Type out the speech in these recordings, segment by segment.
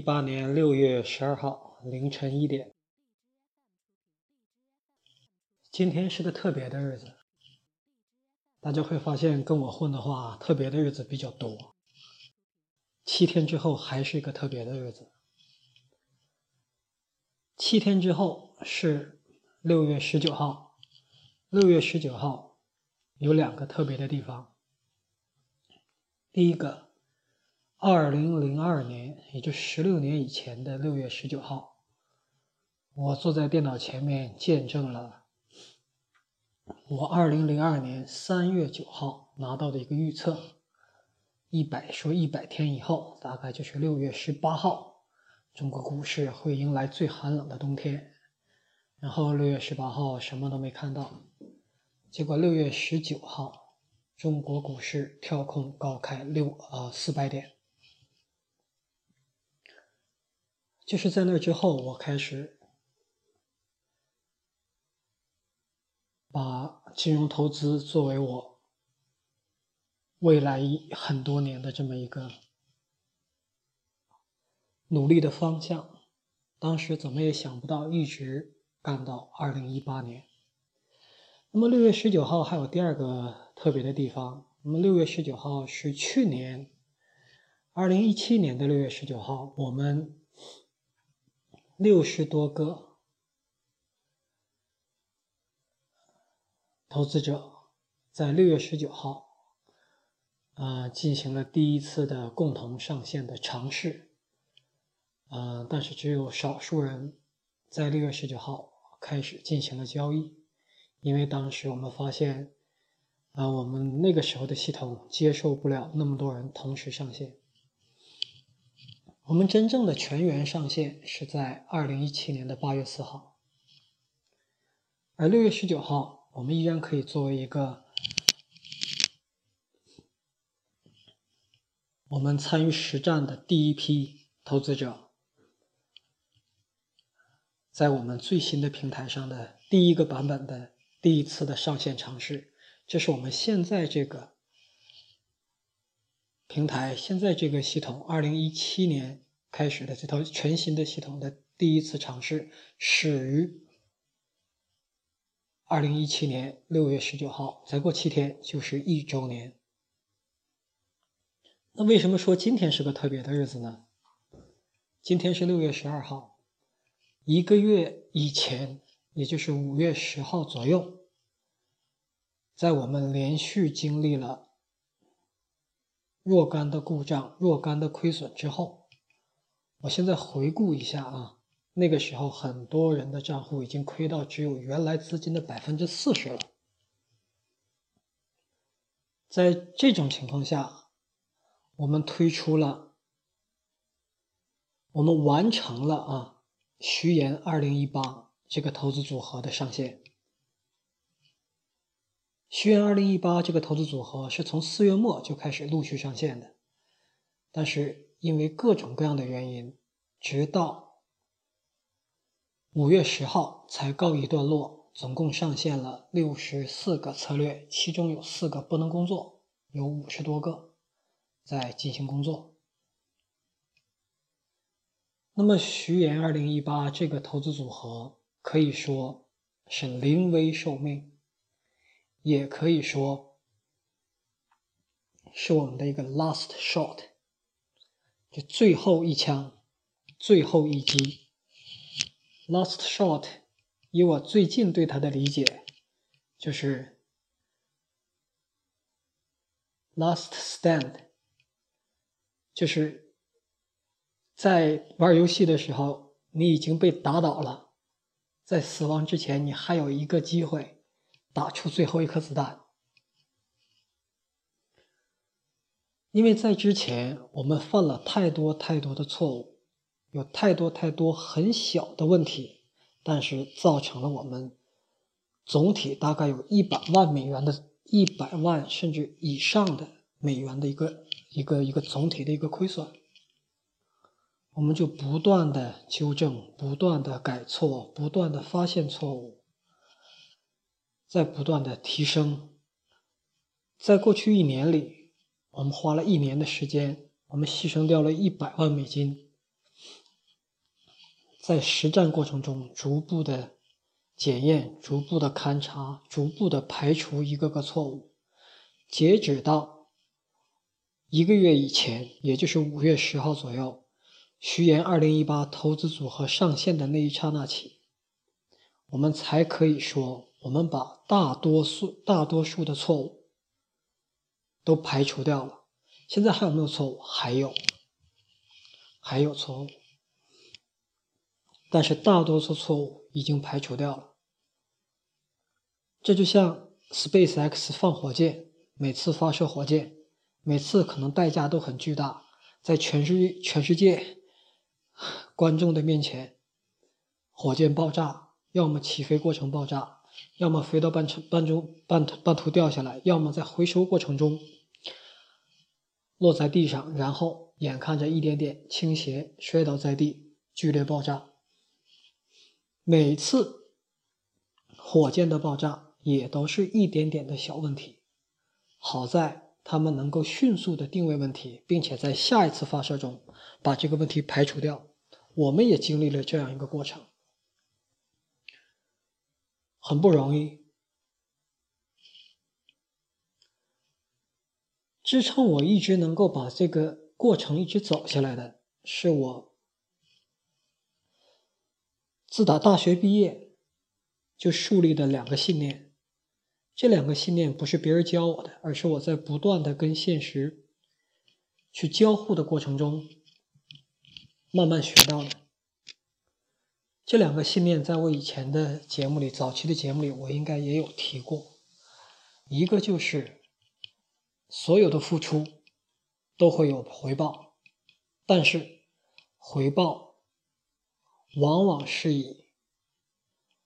一八年六月十二号凌晨一点，今天是个特别的日子。大家会发现，跟我混的话，特别的日子比较多。七天之后还是一个特别的日子。七天之后是六月十九号。六月十九号有两个特别的地方。第一个。二零零二年，也就十六年以前的六月十九号，我坐在电脑前面见证了我二零零二年三月九号拿到的一个预测。一百说一百天以后，大概就是六月十八号，中国股市会迎来最寒冷的冬天。然后六月十八号什么都没看到，结果六月十九号，中国股市跳空高开六呃四百点。就是在那之后，我开始把金融投资作为我未来很多年的这么一个努力的方向。当时怎么也想不到，一直干到二零一八年。那么六月十九号还有第二个特别的地方。那么六月十九号是去年二零一七年的六月十九号，我们。六十多个投资者在六月十九号，啊，进行了第一次的共同上线的尝试，啊，但是只有少数人在六月十九号开始进行了交易，因为当时我们发现，啊，我们那个时候的系统接受不了那么多人同时上线。我们真正的全员上线是在二零一七年的八月四号，而六月十九号，我们依然可以作为一个我们参与实战的第一批投资者，在我们最新的平台上的第一个版本的第一次的上线尝试，这是我们现在这个。平台现在这个系统，二零一七年开始的这套全新的系统的第一次尝试，始于二零一七年六月十九号，再过七天就是一周年。那为什么说今天是个特别的日子呢？今天是六月十二号，一个月以前，也就是五月十号左右，在我们连续经历了。若干的故障、若干的亏损之后，我现在回顾一下啊，那个时候很多人的账户已经亏到只有原来资金的百分之四十了。在这种情况下，我们推出了，我们完成了啊，徐岩二零一八这个投资组合的上线。徐源二零一八这个投资组合是从四月末就开始陆续上线的，但是因为各种各样的原因，直到五月十号才告一段落。总共上线了六十四个策略，其中有四个不能工作，有五十多个在进行工作。那么徐岩二零一八这个投资组合可以说是临危受命。也可以说是我们的一个 last shot，就最后一枪，最后一击。last shot，以我最近对它的理解，就是 last stand，就是在玩游戏的时候，你已经被打倒了，在死亡之前，你还有一个机会。打出最后一颗子弹，因为在之前我们犯了太多太多的错误，有太多太多很小的问题，但是造成了我们总体大概有一百万美元的一百万甚至以上的美元的一个一个一个总体的一个亏损，我们就不断的纠正，不断的改错，不断的发现错误。在不断的提升，在过去一年里，我们花了一年的时间，我们牺牲掉了一百万美金，在实战过程中逐步的检验、逐步的勘察、逐步的排除一个个错误，截止到一个月以前，也就是五月十号左右，徐岩二零一八投资组合上线的那一刹那起，我们才可以说，我们把大多数大多数的错误都排除掉了。现在还有没有错误？还有，还有错误，但是大多数错误已经排除掉了。这就像 SpaceX 放火箭，每次发射火箭，每次可能代价都很巨大，在全世全世界观众的面前，火箭爆炸，要么起飞过程爆炸，要么飞到半程半中半半途掉下来，要么在回收过程中。落在地上，然后眼看着一点点倾斜，摔倒在地，剧烈爆炸。每次火箭的爆炸也都是一点点的小问题，好在他们能够迅速的定位问题，并且在下一次发射中把这个问题排除掉。我们也经历了这样一个过程，很不容易。支撑我一直能够把这个过程一直走下来的，是我自打大学毕业就树立的两个信念。这两个信念不是别人教我的，而是我在不断的跟现实去交互的过程中慢慢学到的。这两个信念在我以前的节目里，早期的节目里，我应该也有提过。一个就是。所有的付出都会有回报，但是回报往往是以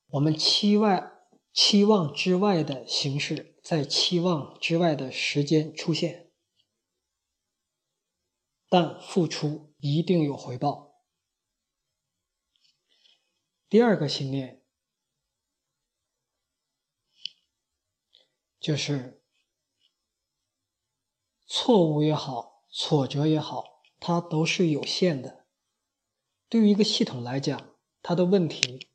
我们期外期望之外的形式，在期望之外的时间出现，但付出一定有回报。第二个信念就是。错误也好，挫折也好，它都是有限的。对于一个系统来讲，它的问题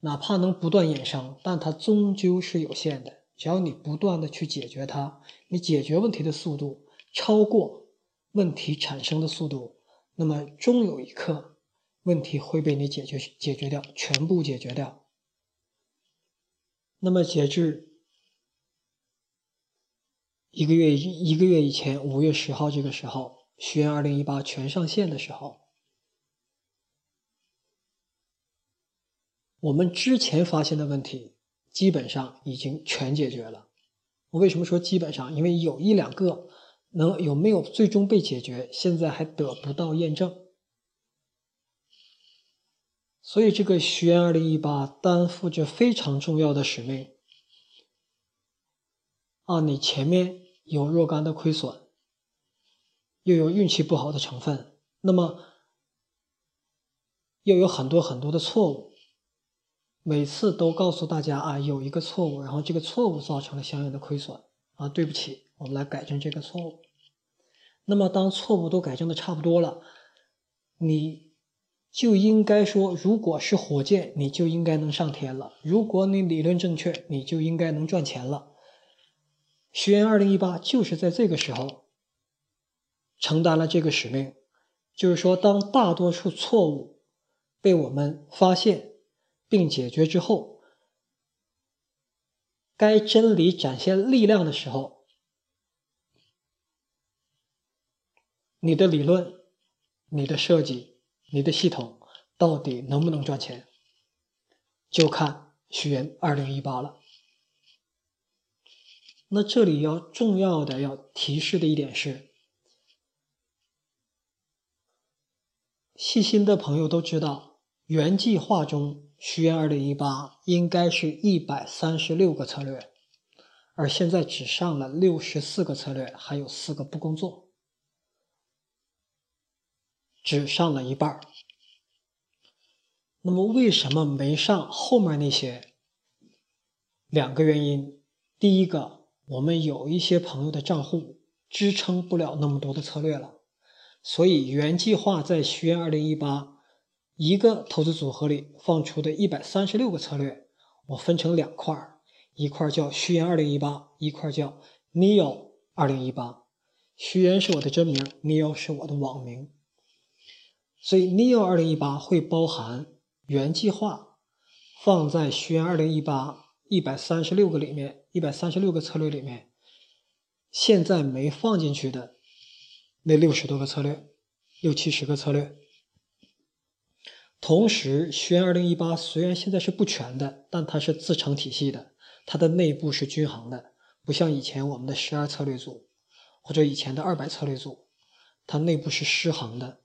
哪怕能不断衍生，但它终究是有限的。只要你不断的去解决它，你解决问题的速度超过问题产生的速度，那么终有一刻，问题会被你解决解决掉，全部解决掉。那么截至。一个月一个月以前，五月十号这个时候，学员二零一八全上线的时候，我们之前发现的问题基本上已经全解决了。我为什么说基本上？因为有一两个能有没有最终被解决，现在还得不到验证。所以，这个学员二零一八担负着非常重要的使命啊！你前面。有若干的亏损，又有运气不好的成分，那么又有很多很多的错误。每次都告诉大家啊，有一个错误，然后这个错误造成了相应的亏损啊，对不起，我们来改正这个错误。那么当错误都改正的差不多了，你就应该说，如果是火箭，你就应该能上天了；如果你理论正确，你就应该能赚钱了。学员二零一八就是在这个时候承担了这个使命，就是说，当大多数错误被我们发现并解决之后，该真理展现力量的时候，你的理论、你的设计、你的系统到底能不能赚钱，就看学员二零一八了。那这里要重要的要提示的一点是，细心的朋友都知道，原计划中虚元二零一八应该是一百三十六个策略，而现在只上了六十四个策略，还有四个不工作，只上了一半那么为什么没上后面那些？两个原因，第一个。我们有一些朋友的账户支撑不了那么多的策略了，所以原计划在学员二零一八一个投资组合里放出的一百三十六个策略，我分成两块儿，一块叫虚言二零一八，一块叫 Neo 二零一八。虚言是我的真名，Neo 是我的网名。所以 Neo 二零一八会包含原计划放在学员二零一八一百三十六个里面，一百三十六个策略里面，现在没放进去的那六十多个策略，六七十个策略。同时，学员二零一八虽然现在是不全的，但它是自成体系的，它的内部是均衡的，不像以前我们的十二策略组或者以前的二百策略组，它内部是失衡的。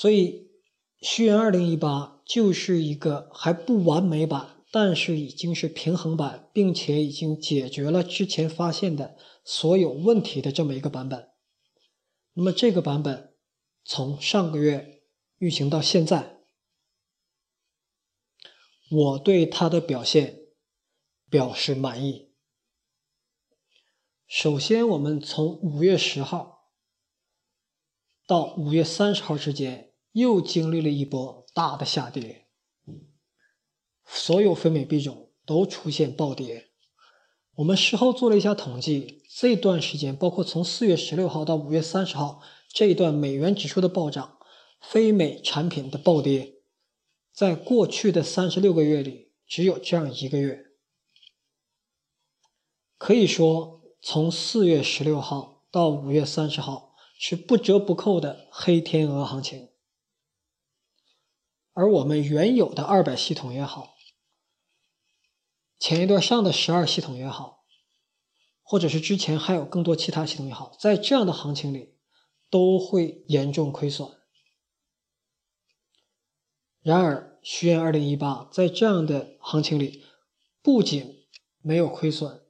所以，虚言二零一八就是一个还不完美版，但是已经是平衡版，并且已经解决了之前发现的所有问题的这么一个版本。那么，这个版本从上个月。运行到现在，我对它的表现表示满意。首先，我们从五月十号到五月三十号之间，又经历了一波大的下跌，所有非美币种都出现暴跌。我们事后做了一下统计，这段时间，包括从四月十六号到五月三十号这一段美元指数的暴涨。非美产品的暴跌，在过去的三十六个月里，只有这样一个月。可以说，从四月十六号到五月三十号是不折不扣的黑天鹅行情。而我们原有的二百系统也好，前一段上的十二系统也好，或者是之前还有更多其他系统也好，在这样的行情里，都会严重亏损。然而，虚言二零一八在这样的行情里，不仅没有亏损，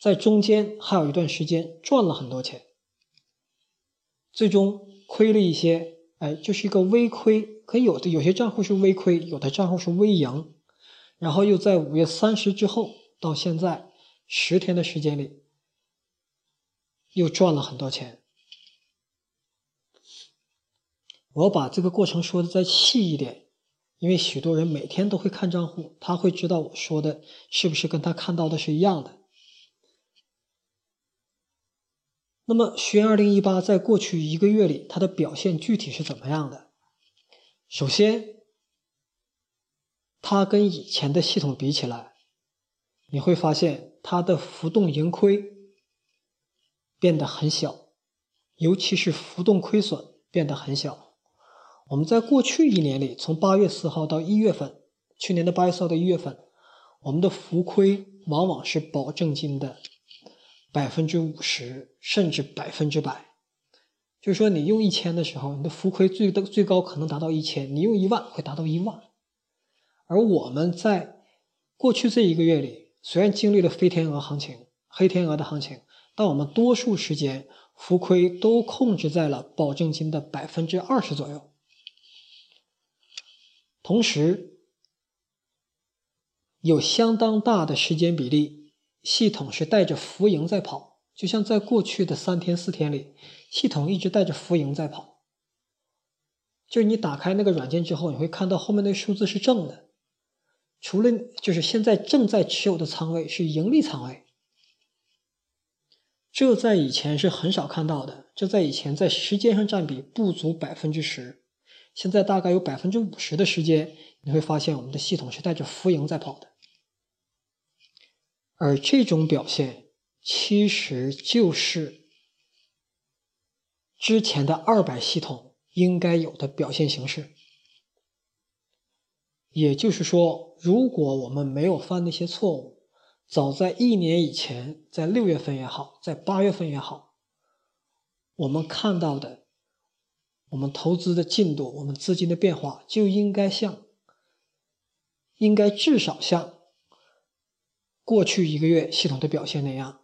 在中间还有一段时间赚了很多钱，最终亏了一些，哎，就是一个微亏。可有的有些账户是微亏，有的账户是微盈，然后又在五月三十之后到现在十天的时间里，又赚了很多钱。我把这个过程说的再细一点。因为许多人每天都会看账户，他会知道我说的是不是跟他看到的是一样的。那么，学二零一八在过去一个月里，它的表现具体是怎么样的？首先，它跟以前的系统比起来，你会发现它的浮动盈亏变得很小，尤其是浮动亏损变得很小。我们在过去一年里，从八月四号到一月份，去年的八月四号到一月份，我们的浮亏往往是保证金的百分之五十，甚至百分之百。就是说，你用一千的时候，你的浮亏最的最高可能达到一千；你用一万会达到一万。而我们在过去这一个月里，虽然经历了飞天鹅行情、黑天鹅的行情，但我们多数时间浮亏都控制在了保证金的百分之二十左右。同时，有相当大的时间比例，系统是带着浮盈在跑，就像在过去的三天四天里，系统一直带着浮盈在跑。就是你打开那个软件之后，你会看到后面那数字是正的，除了就是现在正在持有的仓位是盈利仓位，这在以前是很少看到的，这在以前在时间上占比不足百分之十。现在大概有百分之五十的时间，你会发现我们的系统是带着浮盈在跑的，而这种表现其实就是之前的二百系统应该有的表现形式。也就是说，如果我们没有犯那些错误，早在一年以前，在六月份也好，在八月份也好，我们看到的。我们投资的进度，我们资金的变化就应该像，应该至少像过去一个月系统的表现那样。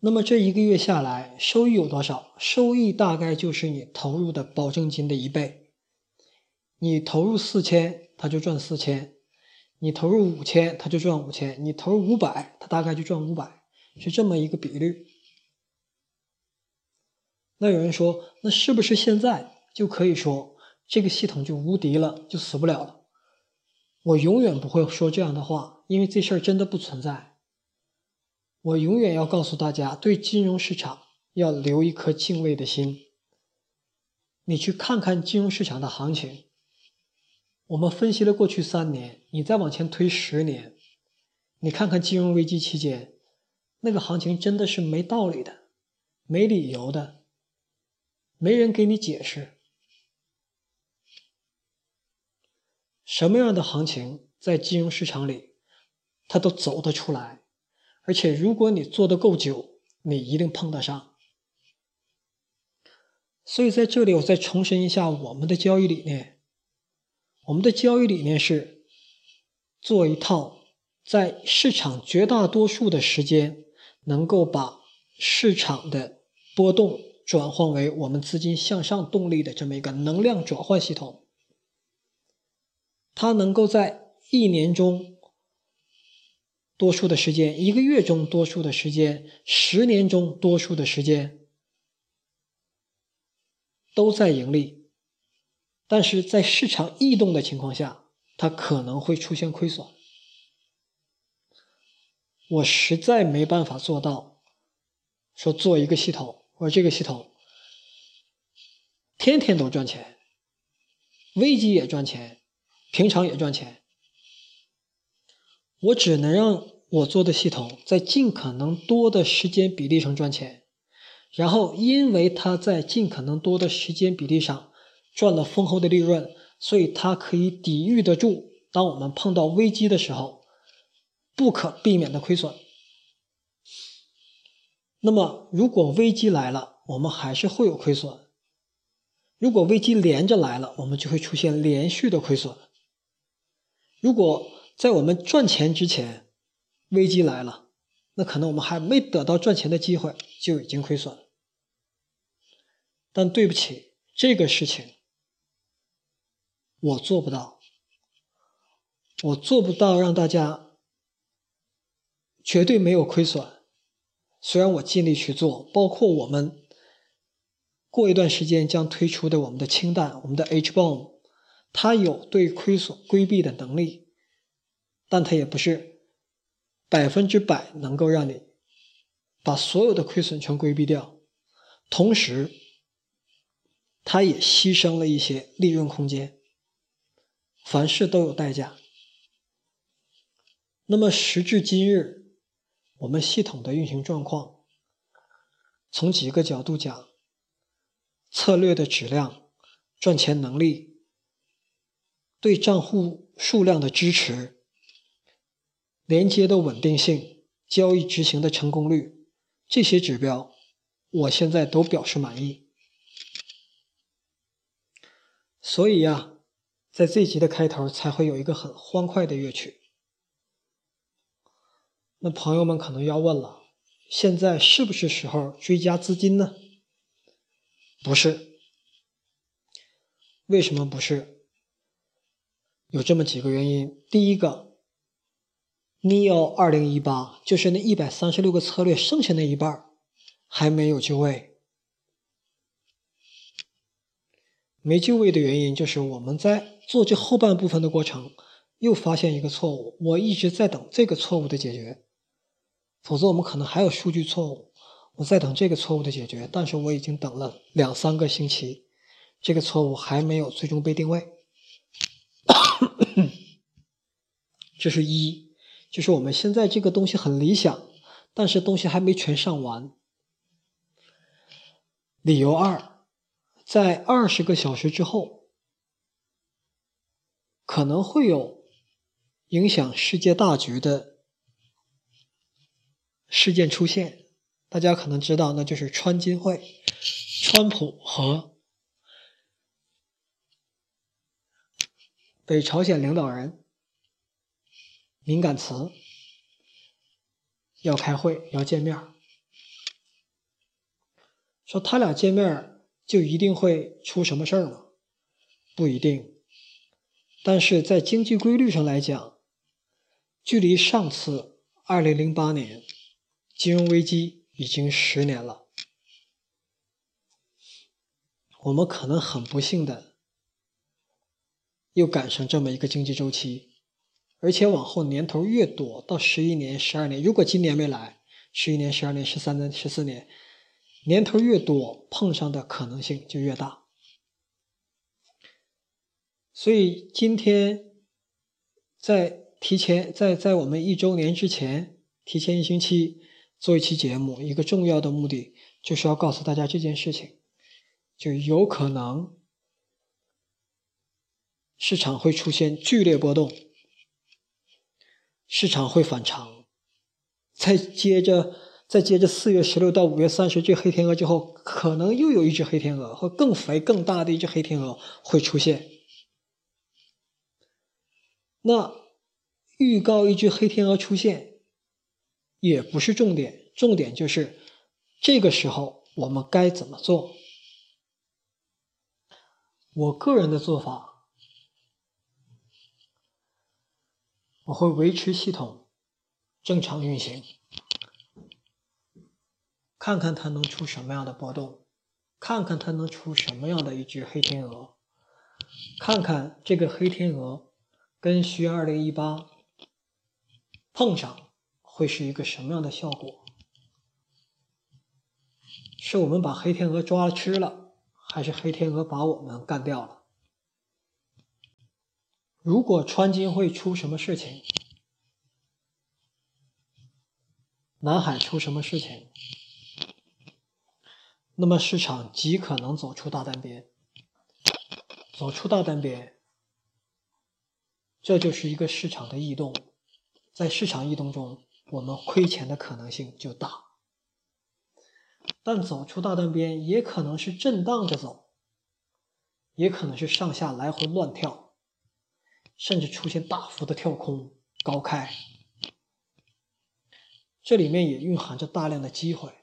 那么这一个月下来，收益有多少？收益大概就是你投入的保证金的一倍。你投入四千，它就赚四千；你投入五千，它就赚五千；你投入五百，它大概就赚五百，是这么一个比率。那有人说，那是不是现在就可以说这个系统就无敌了，就死不了了？我永远不会说这样的话，因为这事儿真的不存在。我永远要告诉大家，对金融市场要留一颗敬畏的心。你去看看金融市场的行情，我们分析了过去三年，你再往前推十年，你看看金融危机期间，那个行情真的是没道理的，没理由的，没人给你解释。什么样的行情在金融市场里，它都走得出来，而且如果你做的够久，你一定碰得上。所以在这里，我再重申一下我们的交易理念。我们的交易理念是做一套在市场绝大多数的时间能够把市场的波动转换为我们资金向上动力的这么一个能量转换系统。它能够在一年中多数的时间，一个月中多数的时间，十年中多数的时间都在盈利，但是在市场异动的情况下，它可能会出现亏损。我实在没办法做到，说做一个系统，我这个系统天天都赚钱，危机也赚钱。平常也赚钱，我只能让我做的系统在尽可能多的时间比例上赚钱，然后因为它在尽可能多的时间比例上赚了丰厚的利润，所以它可以抵御得住当我们碰到危机的时候不可避免的亏损。那么，如果危机来了，我们还是会有亏损；如果危机连着来了，我们就会出现连续的亏损。如果在我们赚钱之前，危机来了，那可能我们还没得到赚钱的机会，就已经亏损。但对不起，这个事情我做不到，我做不到让大家绝对没有亏损。虽然我尽力去做，包括我们过一段时间将推出的我们的氢弹，我们的 H bomb。它有对亏损规避的能力，但它也不是百分之百能够让你把所有的亏损全规避掉。同时，它也牺牲了一些利润空间。凡事都有代价。那么时至今日，我们系统的运行状况，从几个角度讲，策略的质量、赚钱能力。对账户数量的支持、连接的稳定性、交易执行的成功率，这些指标，我现在都表示满意。所以呀，在这集的开头才会有一个很欢快的乐曲。那朋友们可能要问了：现在是不是时候追加资金呢？不是。为什么不是？有这么几个原因。第一个，Neo 二零一八就是那一百三十六个策略，剩下那一半还没有就位。没就位的原因就是我们在做这后半部分的过程，又发现一个错误。我一直在等这个错误的解决，否则我们可能还有数据错误。我在等这个错误的解决，但是我已经等了两三个星期，这个错误还没有最终被定位。这是一，就是我们现在这个东西很理想，但是东西还没全上完。理由二，在二十个小时之后，可能会有影响世界大局的事件出现。大家可能知道，那就是川金会，川普和。北朝鲜领导人敏感词要开会要见面，说他俩见面就一定会出什么事儿吗？不一定。但是在经济规律上来讲，距离上次二零零八年金融危机已经十年了。我们可能很不幸的又赶上这么一个经济周期，而且往后年头越多，到十一年、十二年，如果今年没来，十一年、十二年、十三年、十四年，年头越多，碰上的可能性就越大。所以今天在提前在在我们一周年之前，提前一星期做一期节目，一个重要的目的就是要告诉大家这件事情。就有可能市场会出现剧烈波动，市场会反常，再接着再接着四月十六到五月三十这黑天鹅之后，可能又有一只黑天鹅或更肥更大的一只黑天鹅会出现。那预告一只黑天鹅出现也不是重点，重点就是这个时候我们该怎么做。我个人的做法，我会维持系统正常运行，看看它能出什么样的波动，看看它能出什么样的一只黑天鹅，看看这个黑天鹅跟徐二零一八碰上会是一个什么样的效果？是我们把黑天鹅抓了吃了？还是黑天鹅把我们干掉了。如果川金会出什么事情，南海出什么事情，那么市场极可能走出大单边。走出大单边，这就是一个市场的异动。在市场异动中，我们亏钱的可能性就大。但走出大单边也可能是震荡着走，也可能是上下来回乱跳，甚至出现大幅的跳空高开。这里面也蕴含着大量的机会。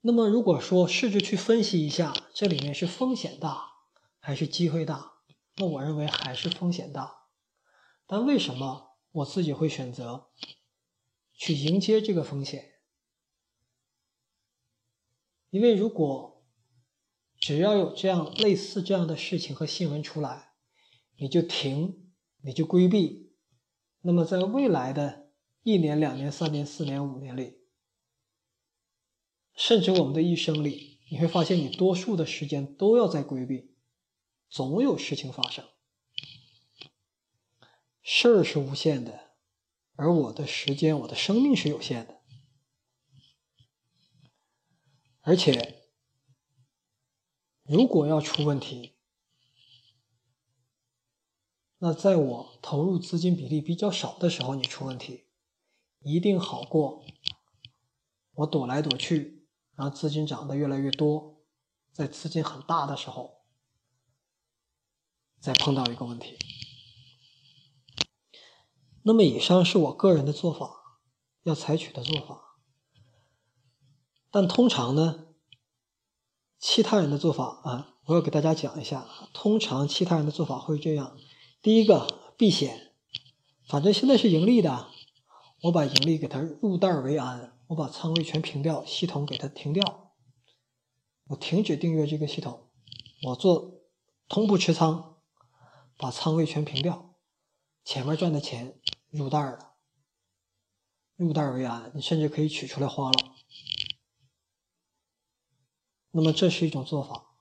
那么，如果说试着去分析一下，这里面是风险大还是机会大？那我认为还是风险大。但为什么我自己会选择？去迎接这个风险，因为如果只要有这样类似这样的事情和新闻出来，你就停，你就规避，那么在未来的一年、两年、三年、四年、五年里，甚至我们的一生里，你会发现你多数的时间都要在规避，总有事情发生，事儿是无限的。而我的时间，我的生命是有限的，而且如果要出问题，那在我投入资金比例比较少的时候，你出问题一定好过我躲来躲去，然后资金涨得越来越多，在资金很大的时候再碰到一个问题。那么，以上是我个人的做法，要采取的做法。但通常呢，其他人的做法啊，我要给大家讲一下。通常其他人的做法会这样：第一个，避险，反正现在是盈利的，我把盈利给它入袋为安，我把仓位全平掉，系统给它停掉，我停止订阅这个系统，我做同步持仓，把仓位全平掉，前面赚的钱。入袋了，入袋为安，你甚至可以取出来花了。那么这是一种做法，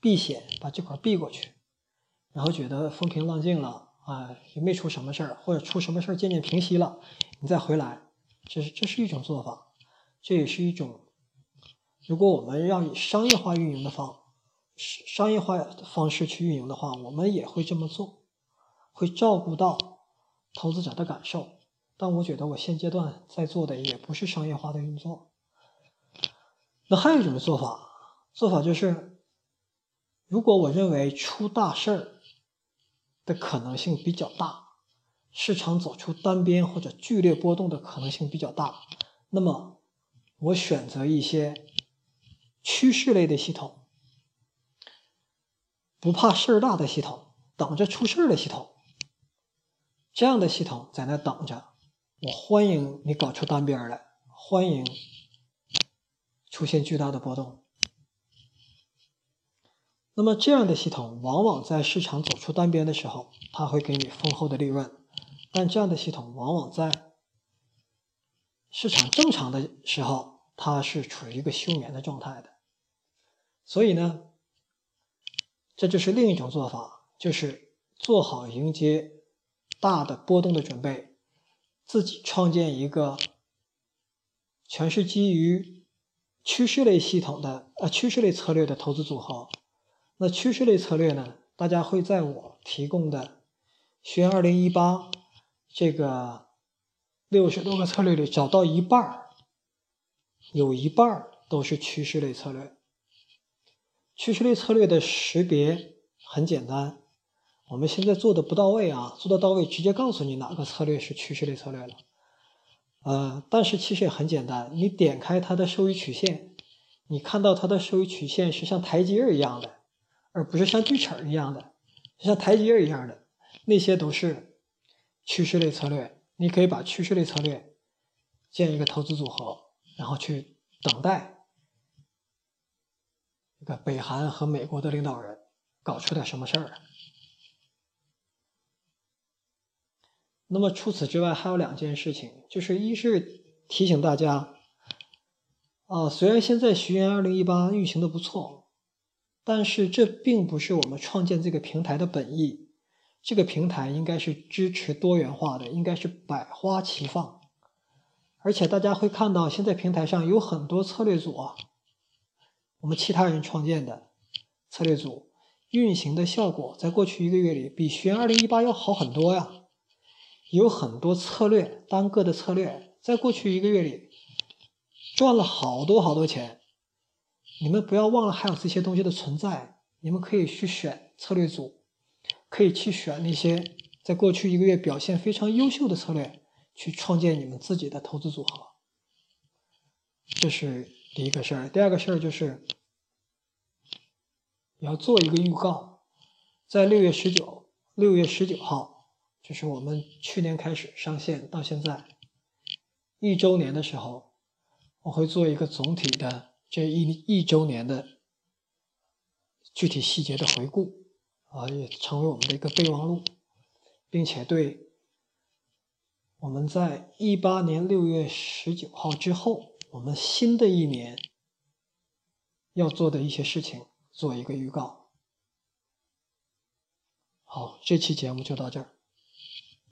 避险，把这块避过去，然后觉得风平浪静了啊，也没出什么事儿，或者出什么事儿渐渐平息了，你再回来，这是这是一种做法，这也是一种，如果我们要以商业化运营的方，商业化方式去运营的话，我们也会这么做，会照顾到。投资者的感受，但我觉得我现阶段在做的也不是商业化的运作。那还有一种做法，做法就是，如果我认为出大事儿的可能性比较大，市场走出单边或者剧烈波动的可能性比较大，那么我选择一些趋势类的系统，不怕事儿大的系统，等着出事儿的系统。这样的系统在那等着，我欢迎你搞出单边来，欢迎出现巨大的波动。那么这样的系统往往在市场走出单边的时候，它会给你丰厚的利润；但这样的系统往往在市场正常的时候，它是处于一个休眠的状态的。所以呢，这就是另一种做法，就是做好迎接大的波动的准备，自己创建一个全是基于趋势类系统的呃趋势类策略的投资组合。那趋势类策略呢？大家会在我提供的“学二零一八”这个六十多个策略里找到一半儿，有一半儿都是趋势类策略。趋势类策略的识别很简单，我们现在做的不到位啊，做的到位直接告诉你哪个策略是趋势类策略了。呃，但是其实也很简单，你点开它的收益曲线，你看到它的收益曲线是像台阶一样的。而不是像锯齿一样的，像台阶一样的，那些都是趋势类策略。你可以把趋势类策略建一个投资组合，然后去等待这个北韩和美国的领导人搞出点什么事儿。那么除此之外，还有两件事情，就是一是提醒大家，啊，虽然现在徐源二零一八运行的不错。但是这并不是我们创建这个平台的本意。这个平台应该是支持多元化的，应该是百花齐放。而且大家会看到，现在平台上有很多策略组啊，我们其他人创建的策略组运行的效果，在过去一个月里比玄二零一八要好很多呀。有很多策略，单个的策略，在过去一个月里赚了好多好多钱。你们不要忘了还有这些东西的存在。你们可以去选策略组，可以去选那些在过去一个月表现非常优秀的策略，去创建你们自己的投资组合。这是第一个事儿。第二个事儿就是，要做一个预告，在六月十九，六月十九号，就是我们去年开始上线到现在一周年的时候，我会做一个总体的。这一一周年的具体细节的回顾啊，也成为我们的一个备忘录，并且对我们在一八年六月十九号之后，我们新的一年要做的一些事情做一个预告。好，这期节目就到这儿。